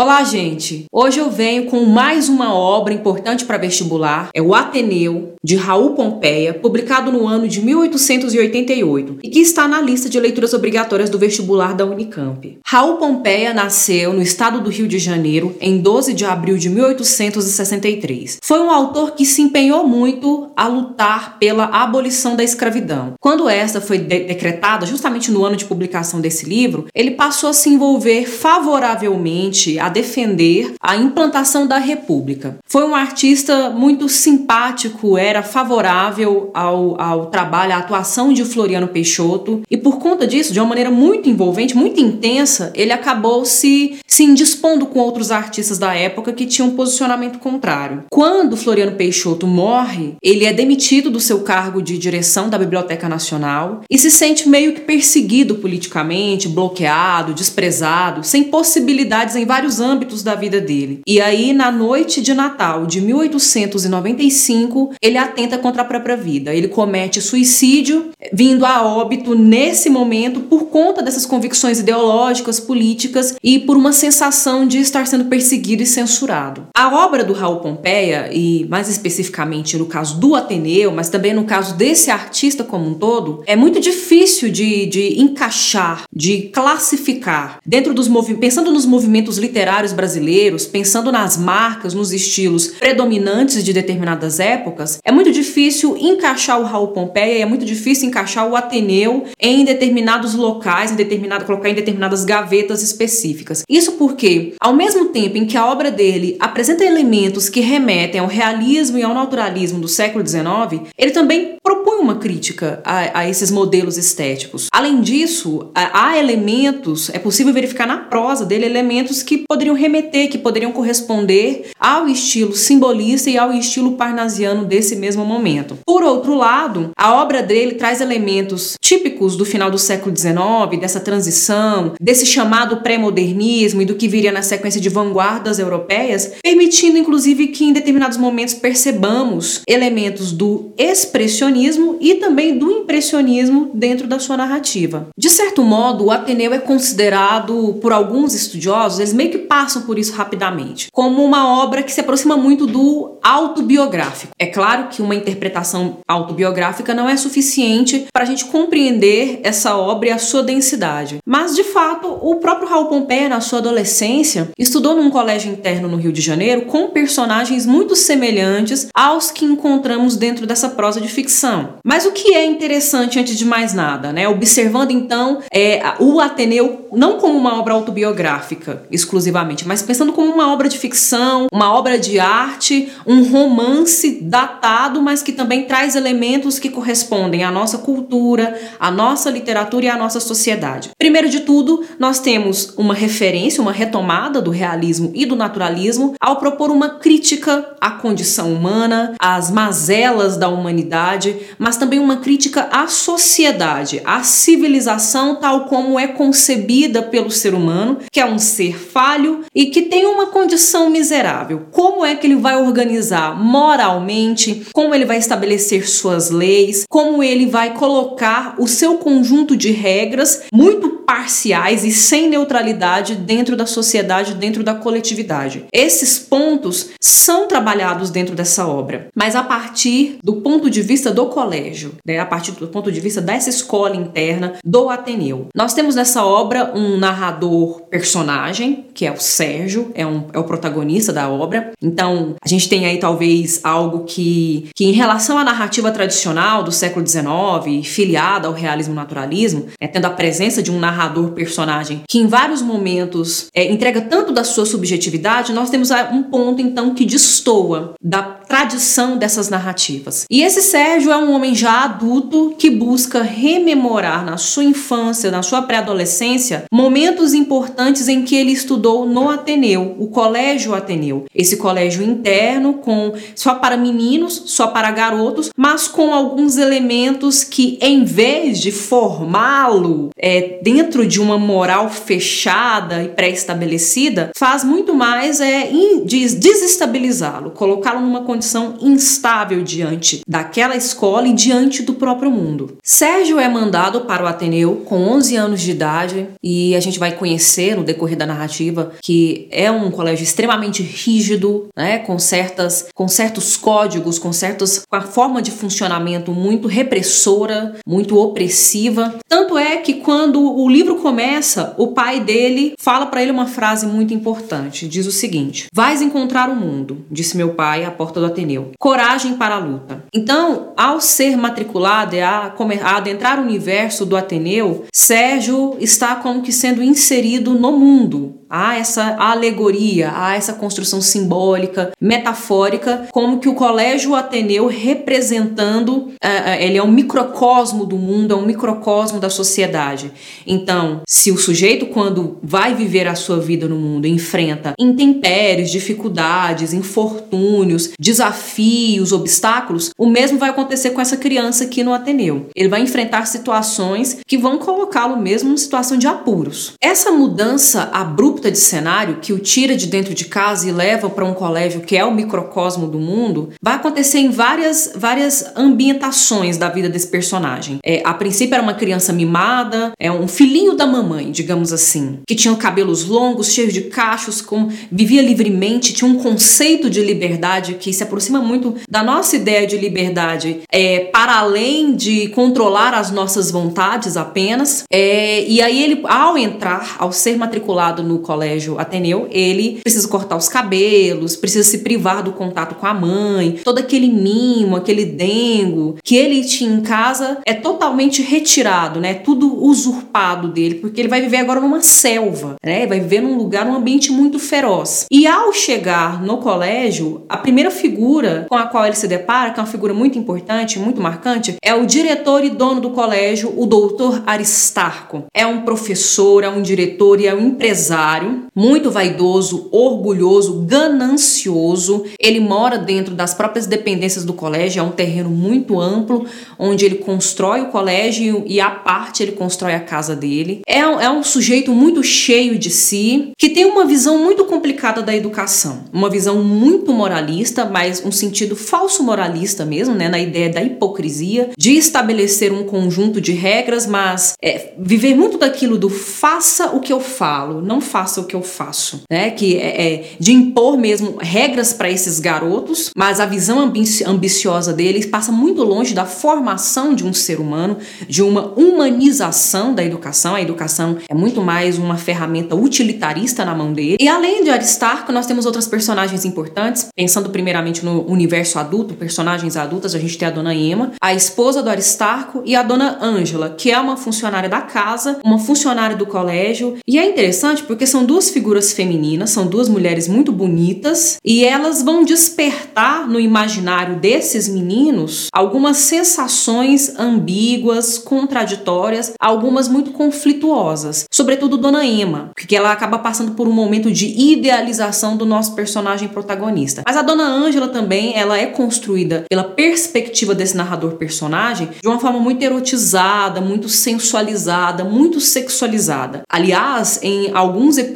Olá, gente! Hoje eu venho com mais uma obra importante para vestibular, é o Ateneu, de Raul Pompeia, publicado no ano de 1888 e que está na lista de leituras obrigatórias do vestibular da Unicamp. Raul Pompeia nasceu no estado do Rio de Janeiro em 12 de abril de 1863. Foi um autor que se empenhou muito a lutar pela abolição da escravidão. Quando esta foi de decretada, justamente no ano de publicação desse livro, ele passou a se envolver favoravelmente a defender a implantação da República. Foi um artista muito simpático, era favorável ao, ao trabalho, à atuação de Floriano Peixoto, e por conta disso, de uma maneira muito envolvente, muito intensa, ele acabou se, se indispondo com outros artistas da época que tinham um posicionamento contrário. Quando Floriano Peixoto morre, ele é demitido do seu cargo de direção da Biblioteca Nacional e se sente meio que perseguido politicamente, bloqueado, desprezado, sem possibilidades em vários âmbitos da vida dele. E aí, na noite de Natal de 1895, ele atenta contra a própria vida. Ele comete suicídio, vindo a óbito nesse momento por conta dessas convicções ideológicas, políticas e por uma sensação de estar sendo perseguido e censurado. A obra do Raul Pompeia, e mais especificamente no caso do Ateneu, mas também no caso desse artista como um todo, é muito difícil de, de encaixar, de classificar dentro dos pensando nos movimentos literários brasileiros, pensando nas marcas, nos estilos predominantes de determinadas épocas, é muito difícil encaixar o Raul Pompeia é muito difícil encaixar o Ateneu em determinados locais, em determinado, colocar em determinadas gavetas específicas. Isso porque, ao mesmo tempo em que a obra dele apresenta elementos que remetem ao realismo e ao naturalismo do século XIX, ele também propõe uma crítica a, a esses modelos estéticos. Além disso, há elementos, é possível verificar na prosa dele elementos que poderiam remeter, que poderiam corresponder ao estilo simbolista e ao estilo parnasiano desse mesmo momento. Por outro lado, a obra dele traz elementos típicos do final do século XIX, dessa transição, desse chamado pré-modernismo e do que viria na sequência de vanguardas europeias, permitindo inclusive que em determinados momentos percebamos elementos do expressionismo e também do impressionismo dentro da sua narrativa. De certo modo, o Ateneu é considerado por alguns estudiosos, eles meio que passam por isso rapidamente, como uma obra que se aproxima muito do autobiográfico. É claro que uma interpretação autobiográfica não é suficiente para a gente compreender essa obra e a sua densidade. Mas, de fato, o próprio Raul Pompeia, na sua adolescência, estudou num colégio interno no Rio de Janeiro com personagens muito semelhantes aos que encontramos dentro dessa prosa de ficção. Mas o que é interessante, antes de mais nada, né? Observando então é, o Ateneu não como uma obra autobiográfica exclusiva exclusivamente, mas pensando como uma obra de ficção, uma obra de arte, um romance datado, mas que também traz elementos que correspondem à nossa cultura, à nossa literatura e à nossa sociedade. Primeiro de tudo, nós temos uma referência, uma retomada do realismo e do naturalismo ao propor uma crítica à condição humana, às mazelas da humanidade, mas também uma crítica à sociedade, à civilização tal como é concebida pelo ser humano, que é um ser falho e que tem uma condição miserável. Como é que ele vai organizar moralmente? Como ele vai estabelecer suas leis? Como ele vai colocar o seu conjunto de regras muito parciais e sem neutralidade dentro da sociedade, dentro da coletividade. Esses pontos são trabalhados dentro dessa obra, mas a partir do ponto de vista do colégio, né, a partir do ponto de vista dessa escola interna do Ateneu. Nós temos nessa obra um narrador personagem, que é o Sérgio, é, um, é o protagonista da obra. Então, a gente tem aí talvez algo que, que em relação à narrativa tradicional do século XIX, filiada ao realismo naturalismo, né, tendo a presença de um narrador personagem, que em vários momentos é, entrega tanto da sua subjetividade, nós temos um ponto então que destoa da tradição dessas narrativas. E esse Sérgio é um homem já adulto que busca rememorar na sua infância, na sua pré-adolescência, momentos importantes em que ele estudou no Ateneu, o Colégio Ateneu. Esse colégio interno com só para meninos, só para garotos, mas com alguns elementos que em vez de formá-lo é, dentro de uma moral fechada e pré-estabelecida faz muito mais é desestabilizá-lo, colocá-lo numa condição instável diante daquela escola e diante do próprio mundo. Sérgio é mandado para o Ateneu com 11 anos de idade e a gente vai conhecer no decorrer da narrativa que é um colégio extremamente rígido, né, com certas com certos códigos, com certos com a forma de funcionamento muito repressora, muito opressiva. Tanto é que quando o livro começa, o pai dele fala para ele uma frase muito importante. Diz o seguinte: "Vais encontrar o mundo", disse meu pai à porta do Ateneu. "Coragem para a luta". Então, ao ser matriculado e a, a adentrar o universo do Ateneu, Sérgio está como que sendo inserido no mundo, Há essa alegoria, há essa construção simbólica, metafórica, como que o Colégio Ateneu representando, uh, ele é um microcosmo do mundo, é um microcosmo da sociedade. Então, se o sujeito, quando vai viver a sua vida no mundo, enfrenta intempéries, dificuldades, infortúnios, desafios, obstáculos, o mesmo vai acontecer com essa criança aqui no Ateneu. Ele vai enfrentar situações que vão colocá-lo mesmo em situação de apuros. Essa mudança abrupta abrupta de cenário que o tira de dentro de casa e leva para um colégio que é o microcosmo do mundo, vai acontecer em várias, várias ambientações da vida desse personagem. É, a princípio era uma criança mimada, é um filhinho da mamãe, digamos assim, que tinha cabelos longos, cheios de cachos, com, vivia livremente, tinha um conceito de liberdade que se aproxima muito da nossa ideia de liberdade, é, para além de controlar as nossas vontades apenas. É, e aí ele, ao entrar, ao ser matriculado no colégio Ateneu, ele precisa cortar os cabelos, precisa se privar do contato com a mãe, todo aquele mimo, aquele dengo que ele tinha em casa é totalmente retirado, né? Tudo usurpado dele, porque ele vai viver agora numa selva, né? Vai viver num lugar, num ambiente muito feroz. E ao chegar no colégio, a primeira figura com a qual ele se depara, que é uma figura muito importante, muito marcante, é o diretor e dono do colégio, o doutor Aristarco. É um professor, é um diretor e é um empresário muito vaidoso, orgulhoso, ganancioso. Ele mora dentro das próprias dependências do colégio, é um terreno muito amplo, onde ele constrói o colégio e a parte ele constrói a casa dele. É é um sujeito muito cheio de si, que tem uma visão muito complicada da educação, uma visão muito moralista, mas um sentido falso moralista mesmo, né, na ideia da hipocrisia, de estabelecer um conjunto de regras, mas é, viver muito daquilo do faça o que eu falo, não faça faça o que eu faço, né? Que é, é de impor mesmo regras para esses garotos, mas a visão ambici ambiciosa deles passa muito longe da formação de um ser humano, de uma humanização da educação. A educação é muito mais uma ferramenta utilitarista na mão dele. E além de Aristarco, nós temos outras personagens importantes, pensando primeiramente no universo adulto, personagens adultas, a gente tem a dona Emma, a esposa do Aristarco e a dona Ângela, que é uma funcionária da casa, uma funcionária do colégio. E é interessante porque são duas figuras femininas, são duas mulheres muito bonitas e elas vão despertar no imaginário desses meninos algumas sensações ambíguas, contraditórias, algumas muito conflituosas. Sobretudo Dona Emma, porque ela acaba passando por um momento de idealização do nosso personagem protagonista. Mas a Dona Ângela também, ela é construída pela perspectiva desse narrador personagem de uma forma muito erotizada, muito sensualizada, muito sexualizada. Aliás, em alguns episódios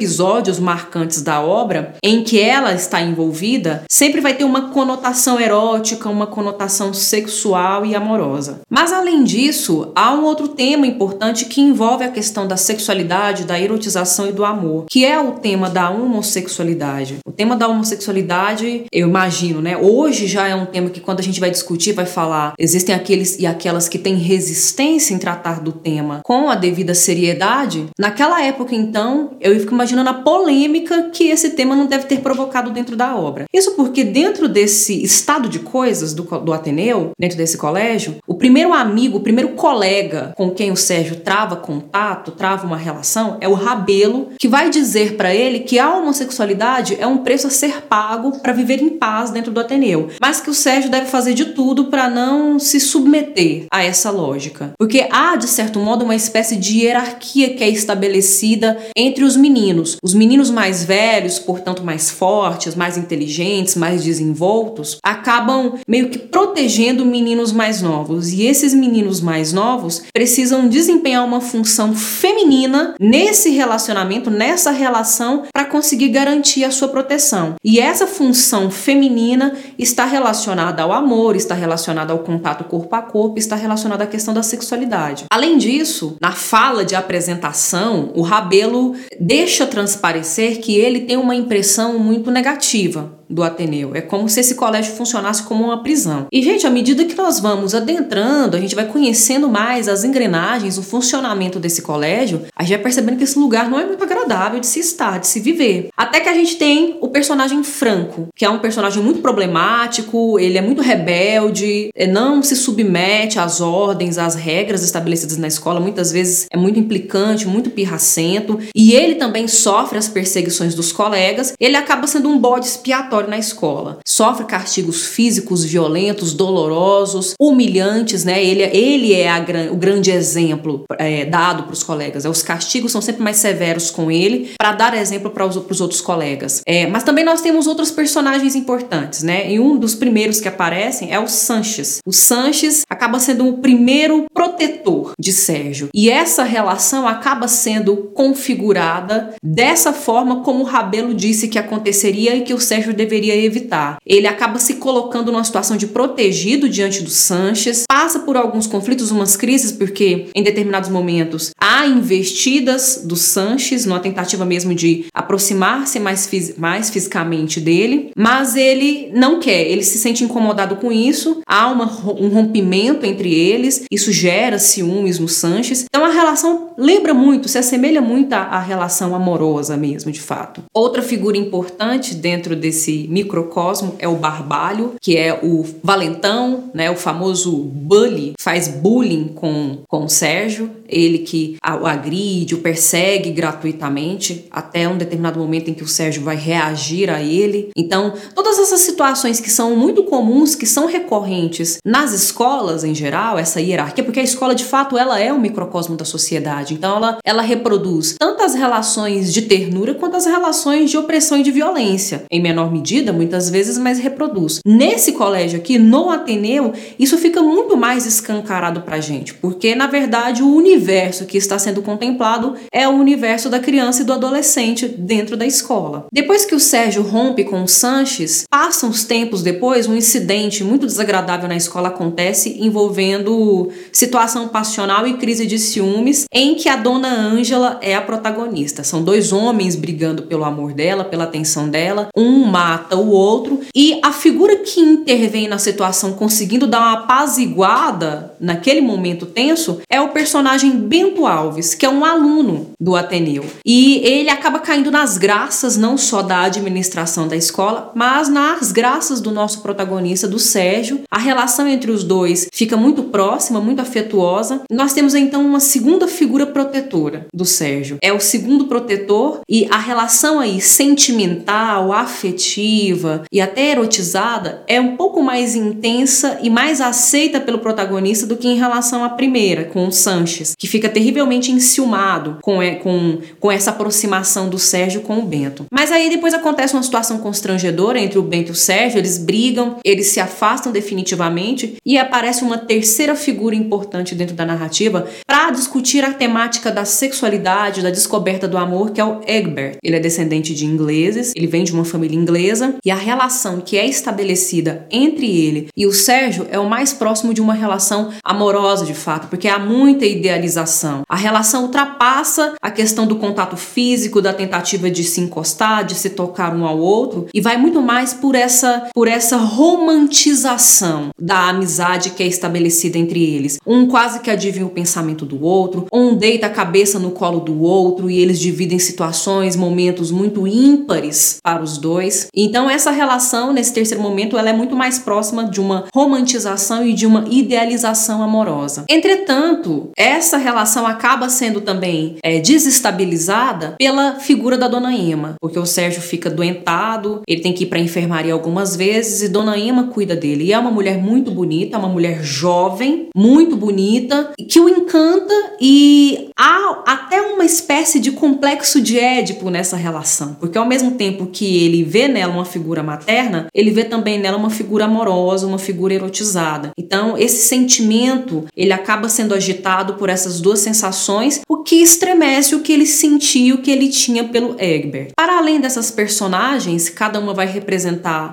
marcantes da obra em que ela está envolvida, sempre vai ter uma conotação erótica, uma conotação sexual e amorosa. Mas além disso, há um outro tema importante que envolve a questão da sexualidade, da erotização e do amor, que é o tema da homossexualidade. O tema da homossexualidade, eu imagino, né? Hoje já é um tema que quando a gente vai discutir, vai falar, existem aqueles e aquelas que têm resistência em tratar do tema com a devida seriedade. Naquela época, então, eu fico imaginando a polêmica que esse tema não deve ter provocado dentro da obra. Isso porque dentro desse estado de coisas do, do Ateneu, dentro desse colégio, o primeiro amigo, o primeiro colega com quem o Sérgio trava contato, trava uma relação, é o Rabelo, que vai dizer para ele que a homossexualidade é um preço a ser pago para viver em paz dentro do Ateneu, mas que o Sérgio deve fazer de tudo para não se submeter a essa lógica. Porque há, de certo modo, uma espécie de hierarquia que é estabelecida entre os meninos meninos. Os meninos mais velhos, portanto mais fortes, mais inteligentes, mais desenvoltos, acabam meio que protegendo meninos mais novos. E esses meninos mais novos precisam desempenhar uma função feminina nesse relacionamento, nessa relação, para conseguir garantir a sua proteção. E essa função feminina está relacionada ao amor, está relacionada ao contato corpo a corpo, está relacionada à questão da sexualidade. Além disso, na fala de apresentação, o Rabelo deixa transparecer que ele tem uma impressão muito negativa do Ateneu. É como se esse colégio funcionasse como uma prisão. E, gente, à medida que nós vamos adentrando, a gente vai conhecendo mais as engrenagens, o funcionamento desse colégio, a gente vai percebendo que esse lugar não é muito agradável de se estar, de se viver. Até que a gente tem o personagem Franco, que é um personagem muito problemático, ele é muito rebelde, é, não se submete às ordens, às regras estabelecidas na escola, muitas vezes é muito implicante, muito pirracento, e ele também sofre as perseguições dos colegas, ele acaba sendo um bode expiatório na escola. Sofre castigos físicos violentos, dolorosos, humilhantes, né? Ele, ele é a, o grande exemplo é, dado para os colegas. É, os castigos são sempre mais severos com ele para dar exemplo para os outros colegas. É, mas também nós temos outros personagens importantes, né? E um dos primeiros que aparecem é o Sanches. O Sanches acaba sendo o primeiro protetor de Sérgio. E essa relação acaba sendo configurada dessa forma como o Rabelo disse que aconteceria e que o Sérgio deveria evitar. Ele acaba se colocando numa situação de protegido diante do Sanches, passa por alguns conflitos, umas crises, porque em determinados momentos há investidas do Sanches, numa tentativa mesmo de aproximar-se mais, mais fisicamente dele, mas ele não quer, ele se sente incomodado com isso, há uma, um rompimento entre eles, isso gera ciúmes no Sanches. Então a relação lembra muito, se assemelha muito à, à relação amorosa mesmo, de fato. Outra figura importante dentro desse microcosmo é o Barbalho, que é o valentão, né, o famoso bully, faz bullying com, com o Sérgio, ele que o agride, o persegue gratuitamente, até um determinado momento em que o Sérgio vai reagir a ele. Então, todas essas situações que são muito comuns, que são recorrentes nas escolas em geral, essa hierarquia, porque a escola de fato ela é um microcosmo da sociedade, então ela, ela reproduz tanto as relações de ternura quanto as relações de opressão e de violência, em menor medida, muitas vezes, mas reproduz. Nesse colégio aqui, no Ateneu, isso fica muito mais escancarado pra gente, porque na verdade o universo que está sendo contemplado é o universo da criança e do adolescente dentro da escola. Depois que o Sérgio rompe com o Sanches, passam os tempos depois, um incidente muito desagradável na escola acontece envolvendo situação passional e crise de ciúmes, em que a dona Ângela é a protagonista. São dois homens brigando pelo amor dela, pela atenção dela, um mata o outro e a figura que intervém na situação conseguindo dar uma apaziguada naquele momento tenso é o personagem Bento Alves, que é um aluno do Ateneu. E ele acaba caindo nas graças não só da administração da escola, mas nas graças do nosso protagonista, do Sérgio. A relação entre os dois fica muito próxima, muito afetuosa. Nós temos então uma segunda figura protetora do Sérgio. É o segundo protetor e a relação aí sentimental, afetiva, e até erotizada é um pouco mais intensa e mais aceita pelo protagonista do que em relação à primeira, com o Sanches, que fica terrivelmente enciumado com, com, com essa aproximação do Sérgio com o Bento. Mas aí depois acontece uma situação constrangedora entre o Bento e o Sérgio, eles brigam, eles se afastam definitivamente e aparece uma terceira figura importante dentro da narrativa para discutir a temática da sexualidade, da descoberta do amor, que é o Egbert. Ele é descendente de ingleses, ele vem de uma família inglesa e a relação que é estabelecida entre ele e o Sérgio é o mais próximo de uma relação amorosa de fato, porque há muita idealização. A relação ultrapassa a questão do contato físico, da tentativa de se encostar, de se tocar um ao outro e vai muito mais por essa por essa romantização da amizade que é estabelecida entre eles. Um quase que adivinha o pensamento do outro, um deita a cabeça no colo do outro e eles dividem situações, momentos muito ímpares para os dois. Então essa relação nesse terceiro momento ela é muito mais próxima de uma romantização e de uma idealização amorosa. Entretanto, essa relação acaba sendo também é, desestabilizada pela figura da Dona Ima, porque o Sérgio fica doentado, ele tem que ir para enfermaria algumas vezes e Dona Ima cuida dele. E é uma mulher muito bonita, uma mulher jovem, muito bonita, que o encanta e há até uma espécie de complexo de Édipo nessa relação, porque ao mesmo tempo que ele vê nela uma figura materna, ele vê também nela uma figura amorosa, uma figura erotizada. Então, esse sentimento, ele acaba sendo agitado por essas duas sensações, o que estremece o que ele sentia, o que ele tinha pelo Egbert. Para além dessas personagens, cada uma vai representar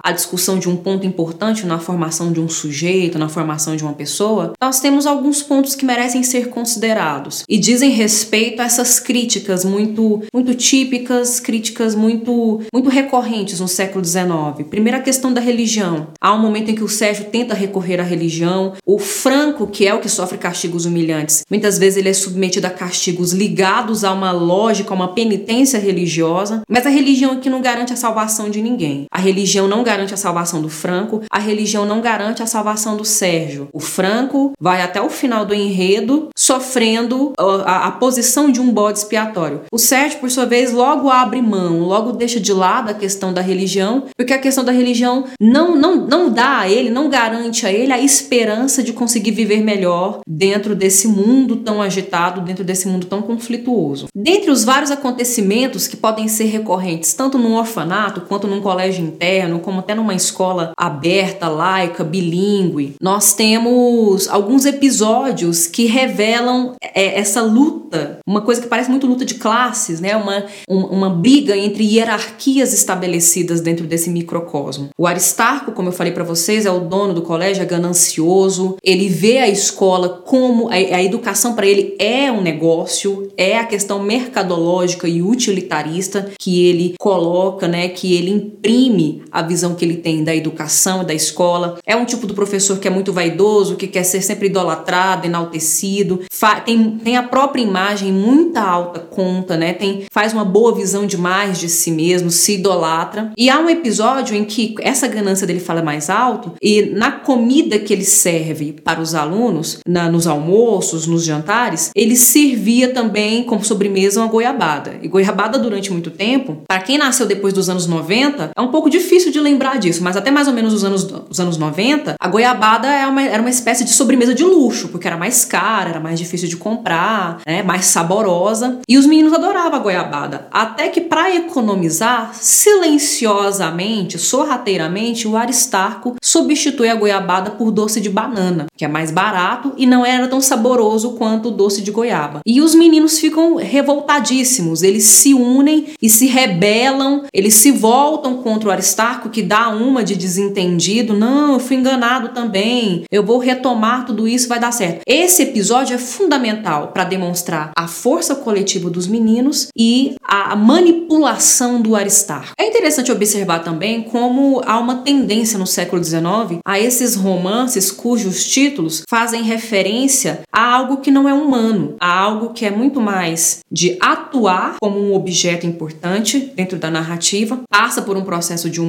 a discussão de um ponto importante na formação de um sujeito, na formação de uma pessoa, nós temos alguns pontos que merecem ser considerados e dizem respeito a essas críticas muito muito típicas, críticas muito muito recorrentes no século XIX. Primeira questão da religião. Há um momento em que o Sérgio tenta recorrer à religião. O Franco, que é o que sofre castigos humilhantes, muitas vezes ele é submetido a castigos ligados a uma lógica, a uma penitência religiosa. Mas a religião aqui não garante a salvação de ninguém. A religião não garante a salvação do Franco. A religião não garante a salvação do Sérgio. O Franco vai até o final do enredo sofrendo a, a posição de um bode expiatório. O Sérgio, por sua vez, logo abre mão, logo deixa de lado a questão da religião, porque a questão da religião não, não, não dá a ele, não garante a ele a esperança de conseguir viver melhor dentro desse mundo tão agitado, dentro desse mundo tão conflituoso. Dentre os vários acontecimentos que podem ser recorrentes, tanto num orfanato quanto num colégio interno, como até numa escola aberta, laica, bilíngue, nós temos alguns episódios que revelam é, essa luta, uma coisa que parece muito luta de classes, né? Uma, uma, briga entre hierarquias estabelecidas dentro desse microcosmo. O Aristarco, como eu falei para vocês, é o dono do colégio, é ganancioso, ele vê a escola como a, a educação para ele é um negócio, é a questão mercadológica e utilitarista que ele coloca, né? Que ele imprime a visão que ele tem da educação, da escola. É um tipo do professor que é muito vaidoso, que quer ser sempre idolatrado, enaltecido, tem, tem a própria imagem muita alta conta, né? Tem, faz uma boa visão demais de si mesmo, se idolatra. E há um episódio em que essa ganância dele fala mais alto e na comida que ele serve para os alunos, na, nos almoços, nos jantares, ele servia também como sobremesa uma goiabada. E goiabada durante muito tempo, para quem nasceu depois dos anos 90, é um pouco difícil de lembrar disso, mas até mais ou menos os anos, os anos 90, a goiabada era é uma, era uma espécie de sobremesa de luxo, porque era mais cara, era mais difícil de comprar, né, mais saborosa. E os meninos adoravam a goiabada. Até que, para economizar, silenciosamente, sorrateiramente, o Aristarco substitui a goiabada por doce de banana, que é mais barato e não era tão saboroso quanto o doce de goiaba. E os meninos ficam revoltadíssimos, eles se unem e se rebelam, eles se voltam contra o Aristarco, que dá uma de desentendido: não, eu fui enganado também, eu vou retomar tudo isso, vai dar certo. Esse episódio é fundamental para demonstrar a força coletiva dos meninos e a manipulação do Aristarco. É interessante observar também como há uma tendência no século XIX a esses romances cujos títulos fazem referência a algo que não é humano, a algo que é muito mais de atuar como um objeto importante dentro da narrativa, passa por um processo de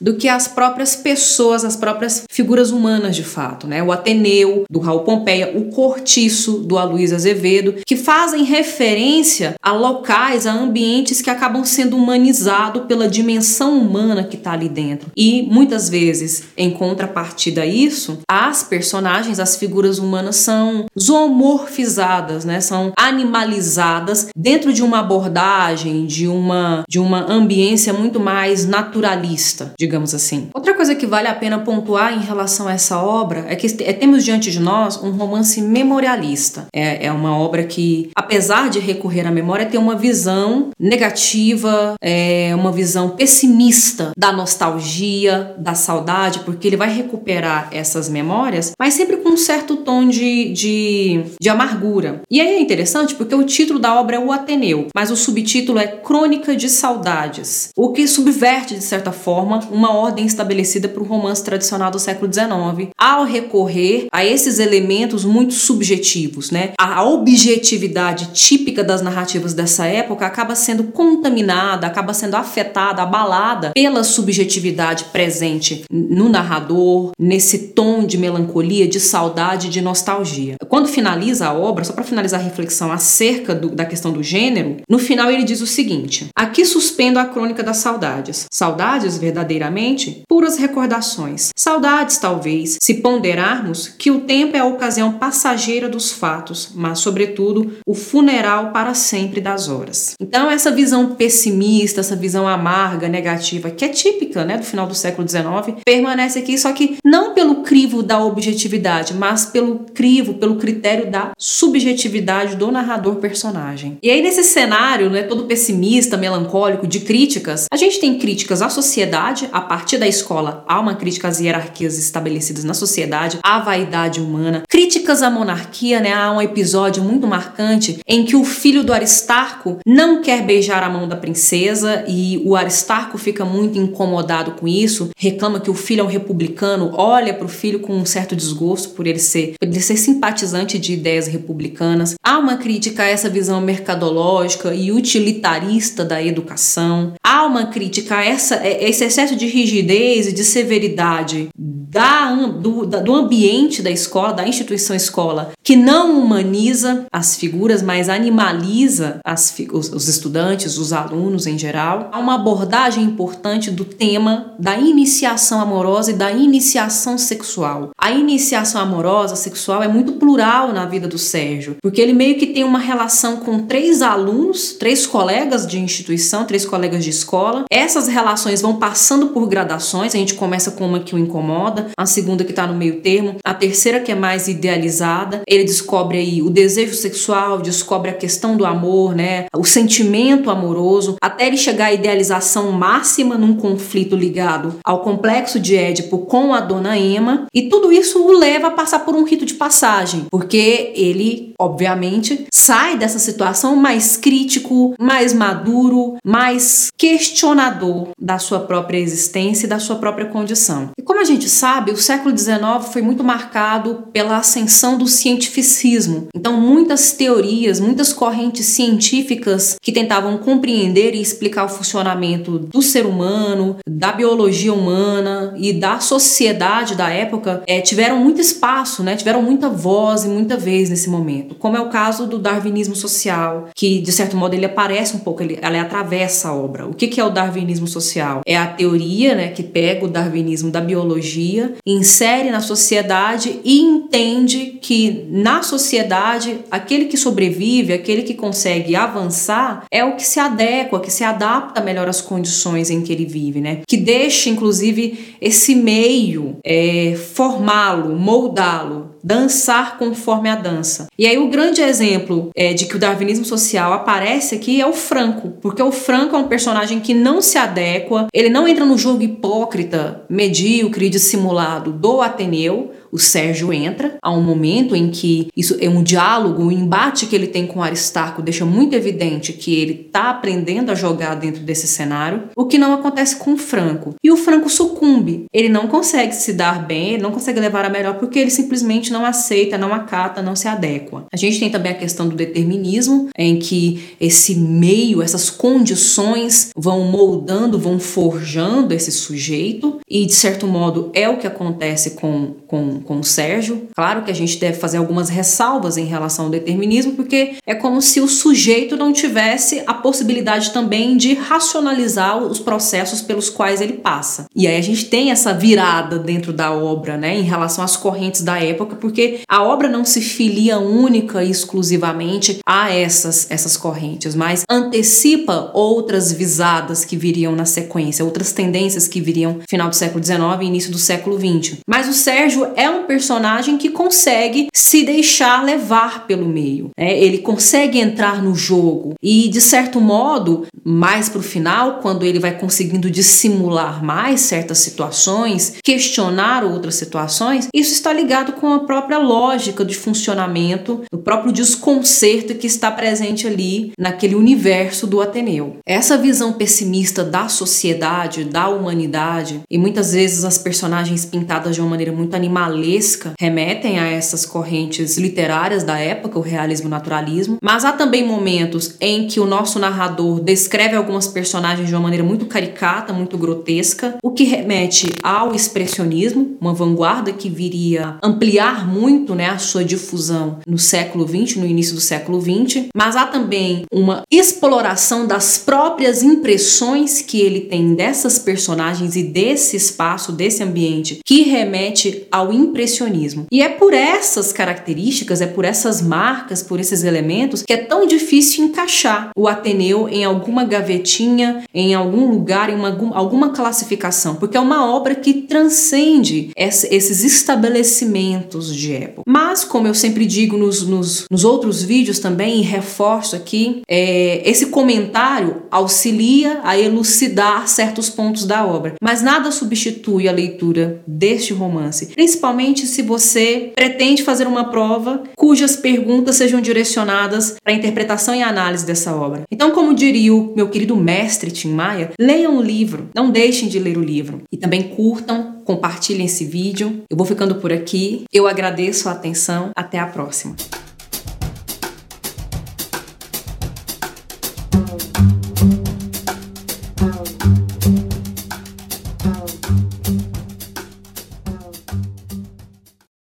do que as próprias pessoas, as próprias figuras humanas de fato, né? O Ateneu, do Raul Pompeia, o Cortiço, do Aloysio Azevedo, que fazem referência a locais, a ambientes que acabam sendo humanizados pela dimensão humana que está ali dentro. E muitas vezes, em contrapartida a isso, as personagens, as figuras humanas são zoomorfizadas, né? São animalizadas dentro de uma abordagem, de uma de uma ambiência muito mais naturalista, digamos assim. Outra coisa que vale a pena pontuar em relação a essa obra é que é, temos diante de nós um romance memorialista. É, é uma obra que, apesar de recorrer à memória, tem uma visão negativa, é, uma visão pessimista da nostalgia, da saudade, porque ele vai recuperar essas memórias, mas sempre com um certo tom de, de, de amargura. E aí é interessante porque o título da obra é O Ateneu, mas o subtítulo é Crônica de Saudades, o que subverte, de certa forma, uma ordem estabelecida para o romance tradicional do século XIX, ao recorrer a esses elementos muito subjetivos, né? A objetividade típica das narrativas dessa época acaba sendo contaminada, acaba sendo afetada, abalada pela subjetividade presente no narrador, nesse tom de melancolia, de saudade de nostalgia. Quando finaliza a obra, só para finalizar a reflexão acerca do, da questão do gênero, no final ele diz o seguinte: Aqui suspendo a crônica das saudades. Saudades, verdadeiramente, puras recordações. Saudades, talvez, se ponderarmos que o tempo é a ocasião passageira dos fatos, mas, sobretudo, o funeral para sempre das horas. Então, essa visão pessimista, essa visão amarga, negativa, que é típica né, do final do século XIX, permanece aqui, só que não pelo crivo da objetividade, mas pelo crivo, pelo critério da subjetividade do narrador-personagem. E aí, nesse cenário, né, todo pessimista, melancólico, de críticas, a gente tem críticas à sociedade, a partir da escola há uma crítica às hierarquias estabelecidas na sociedade, à vaidade humana, críticas à monarquia, né, há um episódio muito marcante em que o filho do Aristarco não quer beijar a mão da princesa e o Aristarco fica muito incomodado com isso, reclama que o filho é um republicano, olha para o filho com um certo desgosto por ele ser, por ele ser simpatizante de ideias republicanas. Há uma crítica a essa visão mercadológica e utilitarista da educação. Há uma crítica a essa, a esse excesso de rigidez e de severidade da, do, da, do ambiente da escola, da instituição escola, que não humaniza as figuras, mas animaliza as, os, os estudantes, os alunos em geral. Há uma abordagem importante do tema da iniciação amorosa e da iniciação sexual. A iniciação amorosa sexual é muito plural na vida do Sérgio, porque ele meio que tem uma relação com três alunos, três colegas de instituição, três colegas de escola. Essas relações vão passando por gradações, a gente começa com uma que o incomoda a segunda que está no meio termo, a terceira que é mais idealizada. Ele descobre aí o desejo sexual, descobre a questão do amor, né? O sentimento amoroso, até ele chegar à idealização máxima num conflito ligado ao complexo de Édipo com a dona Emma, e tudo isso o leva a passar por um rito de passagem, porque ele, obviamente, sai dessa situação mais crítico, mais maduro, mais questionador da sua própria existência e da sua própria condição. E como a gente sabe, o século XIX foi muito marcado pela ascensão do cientificismo. Então, muitas teorias, muitas correntes científicas que tentavam compreender e explicar o funcionamento do ser humano, da biologia humana e da sociedade da época é, tiveram muito espaço, né? tiveram muita voz e muita vez nesse momento. Como é o caso do darwinismo social, que de certo modo ele aparece um pouco, ele, ele atravessa a obra. Que, que é o darwinismo social? É a teoria né, que pega o darwinismo da biologia insere na sociedade e entende que na sociedade aquele que sobrevive, aquele que consegue avançar, é o que se adequa, que se adapta melhor às condições em que ele vive, né? Que deixa, inclusive, esse meio é, formá-lo, moldá-lo, dançar conforme a dança. E aí o grande exemplo é, de que o darwinismo social aparece aqui é o Franco, porque o Franco é um personagem que não se adequa, ele não entra no jogo hipócrita, medíocre, dissimulado do Ateneu, o Sérgio entra. Há um momento em que isso é um diálogo, um embate que ele tem com Aristarco deixa muito evidente que ele está aprendendo a jogar dentro desse cenário, o que não acontece com o Franco. E o Franco sucumbe. Ele não consegue se dar bem, ele não consegue levar a melhor porque ele simplesmente não aceita, não acata, não se adequa. A gente tem também a questão do determinismo, em que esse meio, essas condições vão moldando, vão forjando esse sujeito, e de certo modo é o que acontece com, com com, o Sérgio. Claro que a gente deve fazer algumas ressalvas em relação ao determinismo, porque é como se o sujeito não tivesse a possibilidade também de racionalizar os processos pelos quais ele passa. E aí a gente tem essa virada dentro da obra, né, em relação às correntes da época, porque a obra não se filia única e exclusivamente a essas, essas correntes, mas antecipa outras visadas que viriam na sequência, outras tendências que viriam final do século XIX e início do século XX. Mas o Sérgio é um personagem que consegue se deixar levar pelo meio. Né? Ele consegue entrar no jogo e, de certo modo, mais para o final, quando ele vai conseguindo dissimular mais certas situações, questionar outras situações, isso está ligado com a própria lógica de funcionamento, do próprio desconcerto que está presente ali naquele universo do Ateneu. Essa visão pessimista da sociedade, da humanidade, e muitas vezes as personagens pintadas de uma maneira muito animalista animalesca remetem a essas correntes literárias da época, o realismo e o naturalismo, mas há também momentos em que o nosso narrador descreve algumas personagens de uma maneira muito caricata, muito grotesca, o que remete ao expressionismo, uma vanguarda que viria ampliar muito né, a sua difusão no século XX, no início do século XX, mas há também uma exploração das próprias impressões que ele tem dessas personagens e desse espaço, desse ambiente, que remete ao impressionismo. E é por essas características, é por essas marcas, por esses elementos, que é tão difícil encaixar o Ateneu em alguma gavetinha, em algum lugar, em uma, alguma classificação, porque é uma obra que transcende esses estabelecimentos de época. Mas, como eu sempre digo nos, nos, nos outros vídeos também, e reforço aqui, é, esse comentário auxilia a elucidar certos pontos da obra, mas nada substitui a leitura deste romance, principalmente se você pretende fazer uma prova cujas perguntas sejam direcionadas para a interpretação e análise dessa obra. Então, como diria o meu querido mestre Tim Maia, leiam o livro, não deixem de ler o livro e também curtam, compartilhem esse vídeo. Eu vou ficando por aqui. Eu agradeço a atenção. Até a próxima.